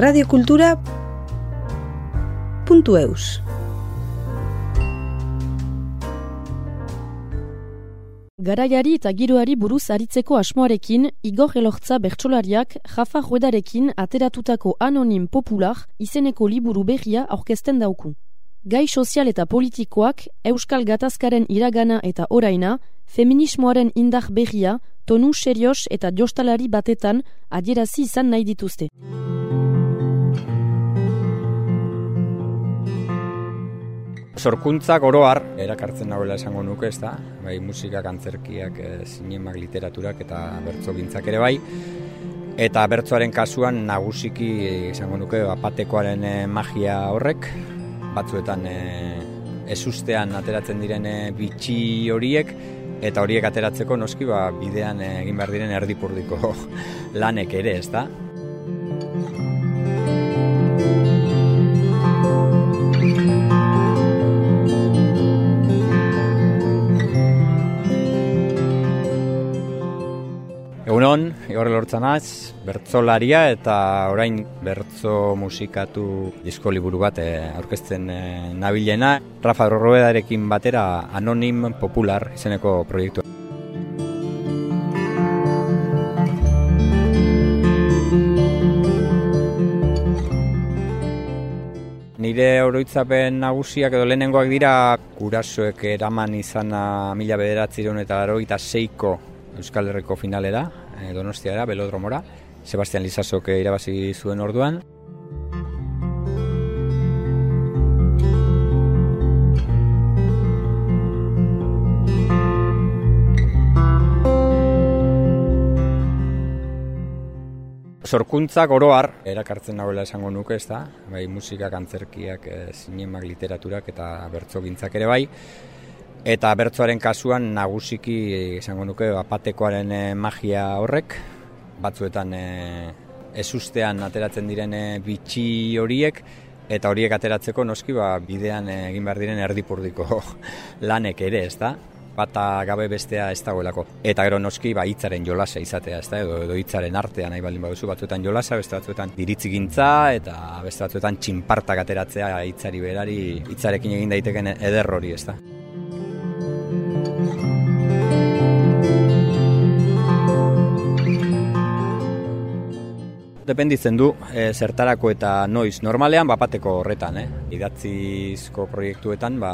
radiokultura.eus Garaiari eta giroari buruz aritzeko asmoarekin, Igor Elortza bertsolariak Jafa Juedarekin ateratutako anonim popular izeneko liburu berria aurkezten dauku. Gai sozial eta politikoak, Euskal Gatazkaren iragana eta oraina, feminismoaren indar berria, tonu serios eta jostalari batetan adierazi izan nahi dituzte. Sorkuntzak oroar erakartzen nagoela esango nuke, ez da? Bai, musikak, antzerkiak, e, zinemak, literaturak eta bertzo gintzak ere bai. Eta bertzoaren kasuan nagusiki izango nuke apatekoaren e, magia horrek, batzuetan e, ezustean ateratzen diren bitxi horiek, eta horiek ateratzeko noski ba, bidean egin behar diren erdipurdiko lanek ere, ez da? Igor Lortzanaz, bertzolaria eta orain bertzo musikatu disko liburu bat eh, aurkezten eh, nabilena. Rafa Roedarekin batera Anonim Popular izeneko proiektua. Nire oroitzapen nagusiak edo lehenengoak dira gurasoek eraman izana mila bederatziron eta laro seiko Euskal Herriko finalera, e, Donostiara, Belodromora, Sebastian Lizasok irabazi zuen orduan. Sorkuntzak oroar erakartzen nagoela esango nuke, ez da? Bai, musikak, antzerkiak, e, zinemak, literaturak eta bertzogintzak ere bai. Eta bertzoaren kasuan nagusiki izango nuke apatekoaren eh, magia horrek, batzuetan e, ezustean ateratzen diren e, bitxi horiek, eta horiek ateratzeko noski ba, bidean egin behar diren erdipurdiko lanek ere, ez da? bata gabe bestea ez dagoelako. Eta gero noski ba hitzaren jolasa izatea, ez da, edo, edo hitzaren artea nahi baldin baduzu batzuetan jolasa, beste batzuetan diritzigintza eta beste batzuetan txinpartak ateratzea hitzari berari hitzarekin egin daiteken eder hori, ez da. Dependitzen du, e, zertarako eta noiz. Normalean, bapateko horretan, eh? idatzizko proiektuetan, ba,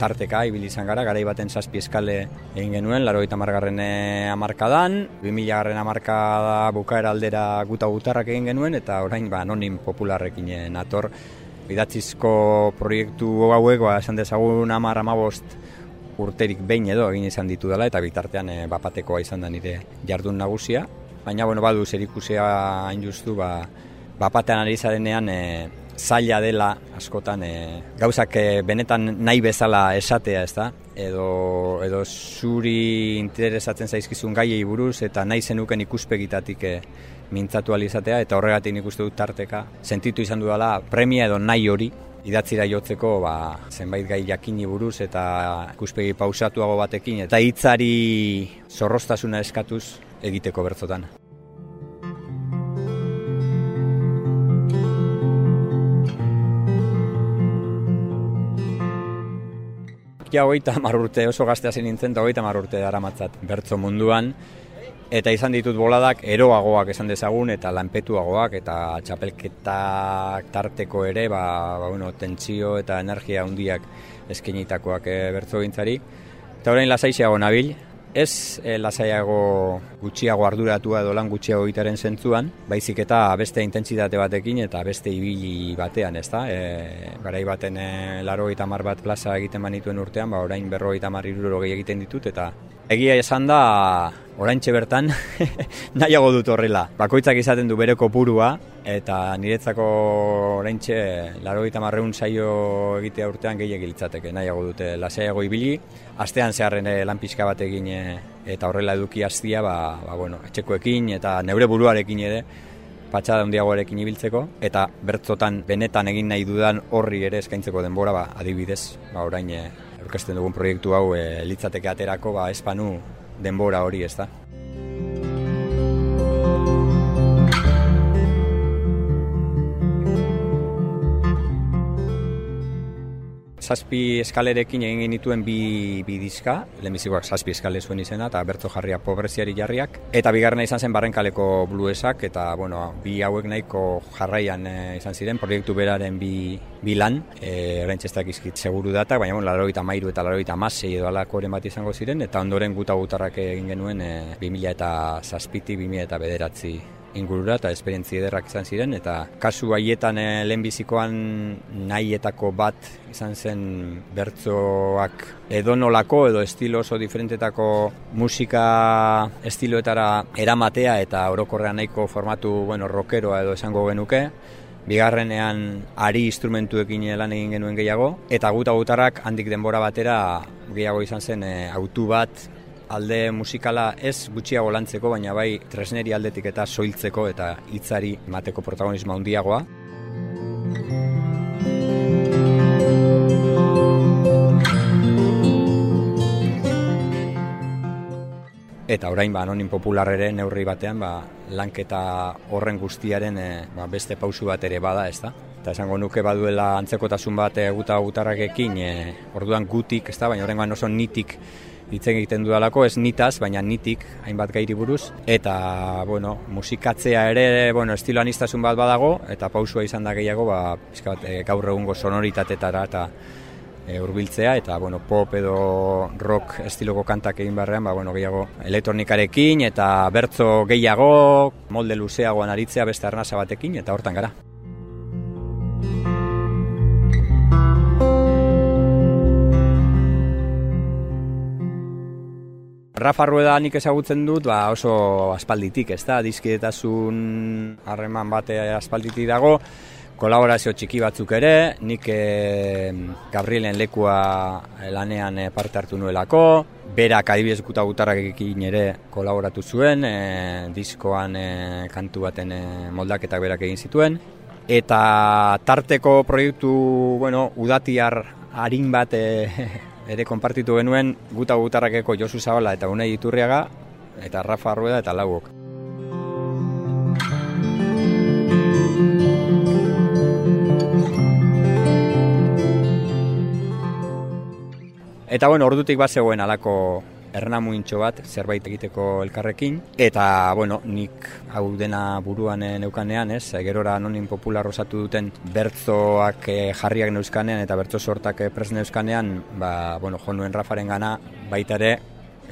tarteka, ibili izan gara, gara baten zazpi eskale egin genuen, laro eta margarren amarkadan, 2000 garren amarkada bukaera aldera guta gutarrak egin genuen, eta orain, ba, anonim popularrekin nator, idatzizko proiektu hauek, ba, esan dezagun amar amabost urterik behin edo egin izan ditu dela, eta bitartean e, bapatekoa izan da nire jardun nagusia, baina bueno, badu zer ikusia hain justu, ba, bapatean ari zarenean e, zaila dela askotan e, gauzak e, benetan nahi bezala esatea, ez da? Edo, edo zuri interesatzen zaizkizun gaiei buruz eta nahi zenuken ikuspegitatik e, mintzatu alizatea eta horregatik nik uste dut tarteka sentitu izan dudala premia edo nahi hori idatzira jotzeko ba, zenbait gai jakini buruz eta ikuspegi pausatuago batekin eta hitzari zorrostasuna eskatuz egiteko bertzotan. Ja, hogeita urte oso gaztea zen nintzen, eta hogeita urte dara matzat bertzo munduan, eta izan ditut boladak eroagoak esan dezagun, eta lanpetuagoak, eta txapelketak tarteko ere, ba, ba bueno, tentsio eta energia handiak eskenitakoak e, bertzo gintzari. Eta orain lasaixiago nabil, ez e, lasaiago gutxiago arduratua edo lan gutxiago egitaren zentzuan, baizik eta beste intentsitate batekin eta beste ibili batean, ezta? E, garai baten e, laro mar bat plaza egiten manituen urtean, ba, orain berro mar egiten ditut, eta egia esan da, orain bertan nahiago dut horrela. Bakoitzak izaten du bere kopurua, eta niretzako orain txe, laro eta marreun saio egitea urtean gehiagil litzateke, nahiago dute lasaiago ibili, astean zeharren eh, lan pixka bat egin eh, eta horrela eduki hastia ba, ba, bueno, etxekoekin eta neure buruarekin ere patxada handiagoarekin ibiltzeko eta bertzotan benetan egin nahi dudan horri ere eskaintzeko denbora ba, adibidez ba, orain e, aurkezten dugun proiektu hau e, litzateke aterako ba, espanu denbora hori ez zazpi eskalerekin egin genituen bi, bi diska, lehenbizikoak zazpi eskale zuen izena, eta bertzo jarria pobreziari jarriak. Eta bigarrena izan zen barrenkaleko bluesak, eta bueno, bi hauek nahiko jarraian e, izan ziren, proiektu beraren bi, bi lan, e, errentxestak izkit seguru datak, baina bueno, laroita mairu eta laroita masei edo alako bat izango ziren, eta ondoren guta gutarrak egin genuen e, 2000 eta zazpiti, 2000 eta bederatzi ingurura eta esperientzi ederrak izan ziren eta kasu haietan e, lehenbizikoan nahietako bat izan zen bertzoak edonolako edo estilo oso diferentetako musika estiloetara eramatea eta orokorrean nahiko formatu bueno, rockeroa edo esango genuke. Bigarrenean ari instrumentuekin lan egin genuen gehiago eta guta gutarrak handik denbora batera gehiago izan zen e, autu bat alde musikala ez gutxiago lantzeko, baina bai tresneri aldetik eta soiltzeko eta hitzari emateko protagonismo handiagoa. Eta orain ba anonim popular ere neurri batean ba lanketa horren guztiaren e, ba, beste pausu bat ere bada, ezta? Eta esango nuke baduela antzekotasun bat e, guta gutarrakekin, e, orduan gutik, ezta? Baina oraingoan oso nitik hitz egiten dudalako, ez nitaz, baina nitik hainbat gairi buruz. Eta, bueno, musikatzea ere, bueno, estilo anistasun bat badago, eta pausua izan da gehiago, ba, bat, e, gaur egungo sonoritatetara eta e, urbiltzea, eta, bueno, pop edo rock estiloko kantak egin barrean, ba, bueno, gehiago elektronikarekin, eta bertzo gehiago, molde luzeagoan aritzea beste arnasa batekin, eta hortan gara. Rafa Rueda nik ezagutzen dut, ba oso aspalditik, ez da, dizkidetasun harreman bate aspalditik dago, kolaborazio txiki batzuk ere, nik e, Gabrielen lekua lanean e, parte hartu nuelako, berak adibidez guta ekin ere kolaboratu zuen, e, diskoan e, kantu baten e, moldaketak berak egin zituen, eta tarteko proiektu, bueno, udatiar harin bat e, ere konpartitu genuen guta gutarrakeko Josu Zabala eta Unai Iturriaga eta Rafa Arrueda eta Lauok. Eta bueno, ordutik bat zegoen alako ernamuintxo bat zerbait egiteko elkarrekin eta bueno, nik hau dena buruan eh, neukanean, ez? Gerora anonin popular osatu duten bertzoak eh, jarriak neuzkanean eta bertzo sortak eh, pres neuzkanean, ba, bueno, jo nuen Rafaren gana baita ere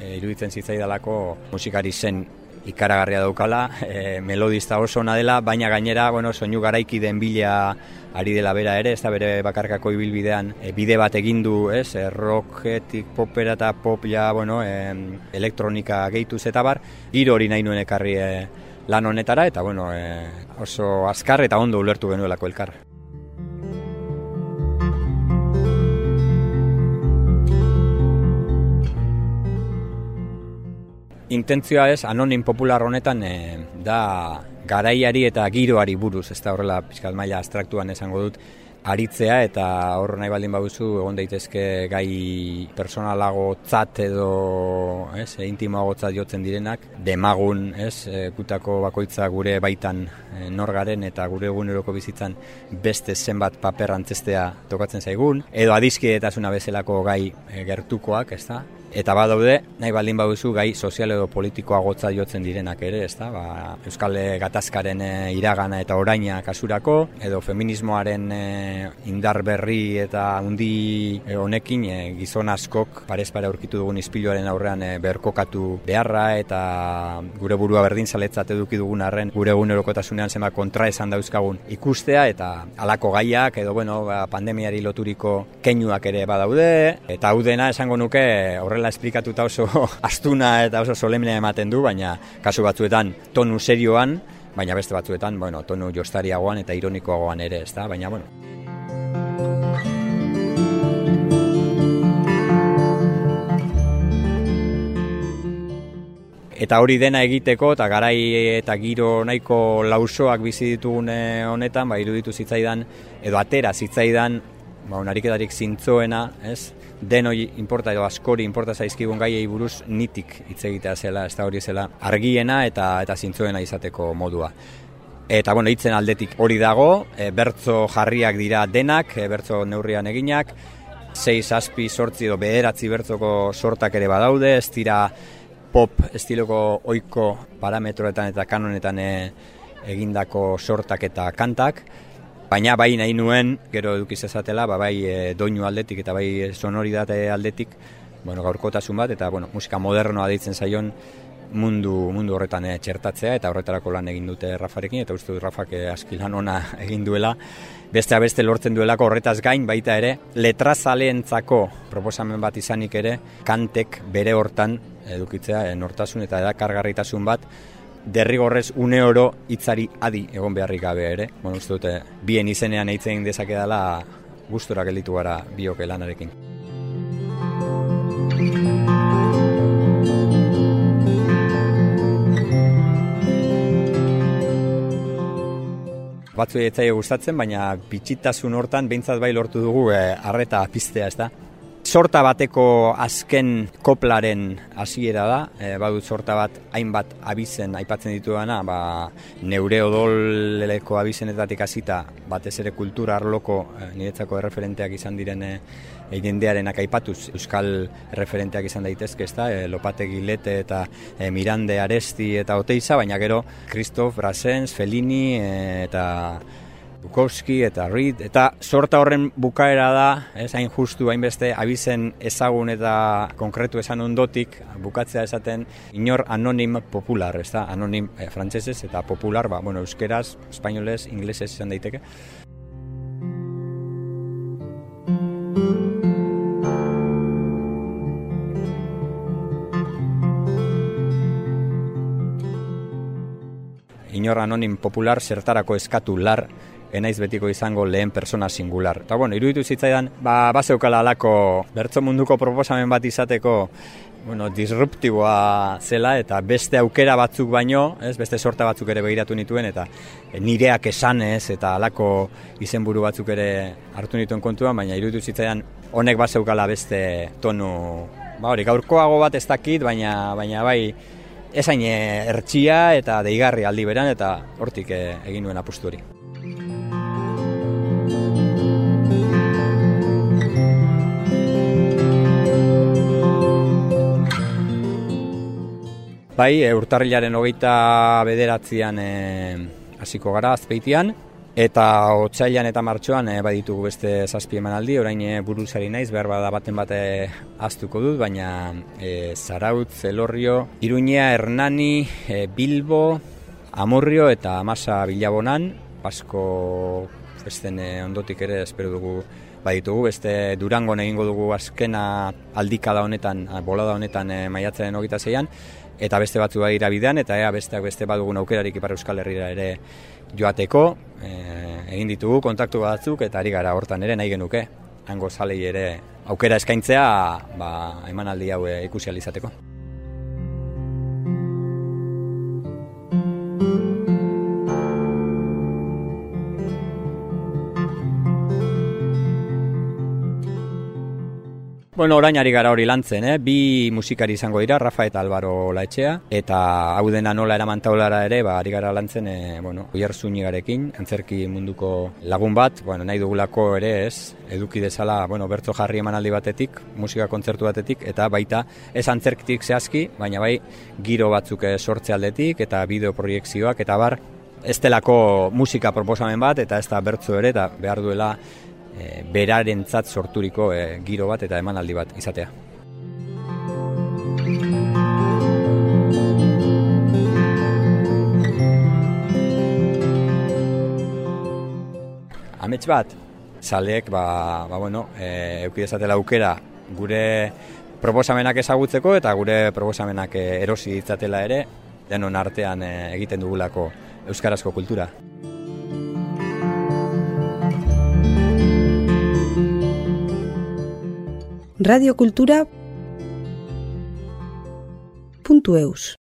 iruditzen zitzaidalako musikari zen ikaragarria daukala, e, melodista oso ona dela, baina gainera, bueno, soinu garaiki den bila ari dela bera ere, ez da bere bakarkako ibilbidean e, bide bat egin du, ez, e, rocketik popera eta pop ja, bueno, e, elektronika gehituz eta bar, giro hori nahi nuen ekarri e, lan honetara, eta bueno, e, oso azkar eta ondo ulertu genuelako elkar. Intentzioa ez, anonim popular honetan e, da garaiari eta giroari buruz, ez da horrela pixkat maila abstraktuan esango dut, aritzea eta hor nahi baldin baduzu egon daitezke gai personalago tzat edo ez, intimoago tzat jotzen direnak demagun, ez, e, gutako bakoitza gure baitan e, norgaren eta gure eguneroko bizitzan beste zenbat paper antzestea tokatzen zaigun edo adizkietasuna bezalako gai e, gertukoak, ez da, Eta badaude, nahi baldin baduzu gai sozial edo politikoa gotza jotzen direnak ere, ezta? Ba, Euskal Gatazkaren e, iragana eta oraina kasurako, edo feminismoaren e, indar berri eta hundi e, honekin gizon askok parez pare aurkitu dugun ispiluaren aurrean berkokatu beharra eta gure burua berdin zaletzat eduki dugun arren gure egunerokotasunean zema kontra esan dauzkagun ikustea eta alako gaiak edo bueno, ba, pandemiari loturiko keinuak ere badaude eta hau dena esango nuke horrela horrela esplikatuta oso astuna eta oso solemnea ematen du, baina kasu batzuetan tonu serioan, baina beste batzuetan, bueno, tonu jostariagoan eta ironikoagoan ere, ezta? Baina bueno. Eta hori dena egiteko eta garai eta giro nahiko lausoak bizi ditugun eh, honetan, ba iruditu zitzaidan edo atera zitzaidan ba, unariketarik zintzoena, ez? Denoi inporta edo askori inporta zaizkigun gaiei buruz nitik hitz egitea zela, ez da hori zela argiena eta eta zintzoena izateko modua. Eta bueno, hitzen aldetik hori dago, e, bertzo jarriak dira denak, e, bertzo neurrian eginak, sei aspi sortzi edo bederatzi bertzoko sortak ere badaude, ez dira pop estiloko oiko parametroetan eta kanonetan e, egindako sortak eta kantak, baina bai nahi nuen, gero edukiz ezatela, ba, bai e, doinu aldetik eta bai sonoridate aldetik, bueno, gaurkotasun bat, eta bueno, musika modernoa deitzen zaion, mundu, mundu horretan e, txertatzea eta horretarako lan egin dute Rafarekin eta uste dut Rafak e, askilan ona egin duela. Bestea beste lortzen duelako horretaz gain baita ere letrazaleentzako proposamen bat izanik ere kantek bere hortan edukitzea e, nortasun eta edakargarritasun bat derrigorrez une oro hitzari adi egon beharrik gabe ere. Bueno, uste dute, bien izenean eitzen dezake dela gustura gelditu gara bioke lanarekin. Batzu etzaio gustatzen, baina bitxitasun hortan behintzat bai lortu dugu eh, arreta piztea, ez da? Sorta bateko azken koplaren hasiera da, e, badut sorta bat hainbat abizen aipatzen dituena, ba, neure odoleko abizenetatik hasita batez ere kultura arloko e, niretzako erreferenteak izan direne eidendearen aipatuz euskal referenteak izan daitezke ez da, e, Lopate Gilete eta e, Mirande Aresti eta Oteiza, baina gero Christoph Brasens, Fellini e, eta Bukowski eta Reed, eta sorta horren bukaera da, ez hain justu hainbeste abizen ezagun eta konkretu esan ondotik, bukatzea esaten inor anonim popular, ez da, anonim eh, frantsesez eta popular, ba, bueno, euskeraz, espainolez, inglesez izan daiteke. Inor anonim popular zertarako eskatu lar enaiz betiko izango lehen persona singular. Eta bueno, iruditu zitzaidan, ba, baseukala alako bertzo munduko proposamen bat izateko bueno, disruptiboa zela eta beste aukera batzuk baino, ez, beste sorta batzuk ere begiratu nituen eta nireak esanez eta alako izenburu batzuk ere hartu nituen kontuan, baina iruditu zitzaidan honek baseukala beste tonu, ba hori, gaurkoago bat ez dakit, baina, baina bai, esain ertxia eta deigarri aldi beran eta hortik eh, egin nuen apustu hori. Bai, e, urtarrilaren hogeita bederatzean e, hasiko gara azpeitian, eta otsailan eta martxoan e, baditugu beste zazpi emanaldi, orain e, buruzari naiz, behar bada baten bate aztuko dut, baina e, Zaraut, Zelorrio, Iruña, Hernani, e, Bilbo, Amurrio eta Amasa Bilabonan, Pasko festen e, ondotik ere espero dugu baditugu, beste Durango egingo dugu azkena aldikada honetan, bolada honetan e, maiatzen hogeita zeian, eta beste batzu da bidean, eta ea besteak beste badugun aukerarik Ipar Euskal Herriera ere joateko, e, egin ditugu kontaktu batzuk, eta ari gara hortan ere nahi genuke, hango zalei ere aukera eskaintzea, ba, emanaldi hau ikusi alizateko. Bueno, orain ari gara hori lantzen, eh? bi musikari izango dira, Rafa eta Alvaro Laetxea, eta hau dena nola eraman taulara ere, ba, ari gara lantzen, e, bueno, Uiar Zunigarekin, antzerki munduko lagun bat, bueno, nahi dugulako ere ez, eduki dezala, bueno, bertzo jarri emanaldi batetik, musika kontzertu batetik, eta baita ez antzerkitik zehazki, baina bai giro batzuk eh, sortze aldetik, eta bideo proiektzioak, eta bar, ez delako musika proposamen bat, eta ez da bertzo ere, eta behar duela e, berarentzat sorturiko e, giro bat eta emanaldi bat izatea. Amets bat, zaleek, ba, ba bueno, e, eukidezatela aukera gure proposamenak ezagutzeko eta gure proposamenak erosi ditzatela ere, denon artean egiten dugulako euskarazko kultura. radiokultura.eus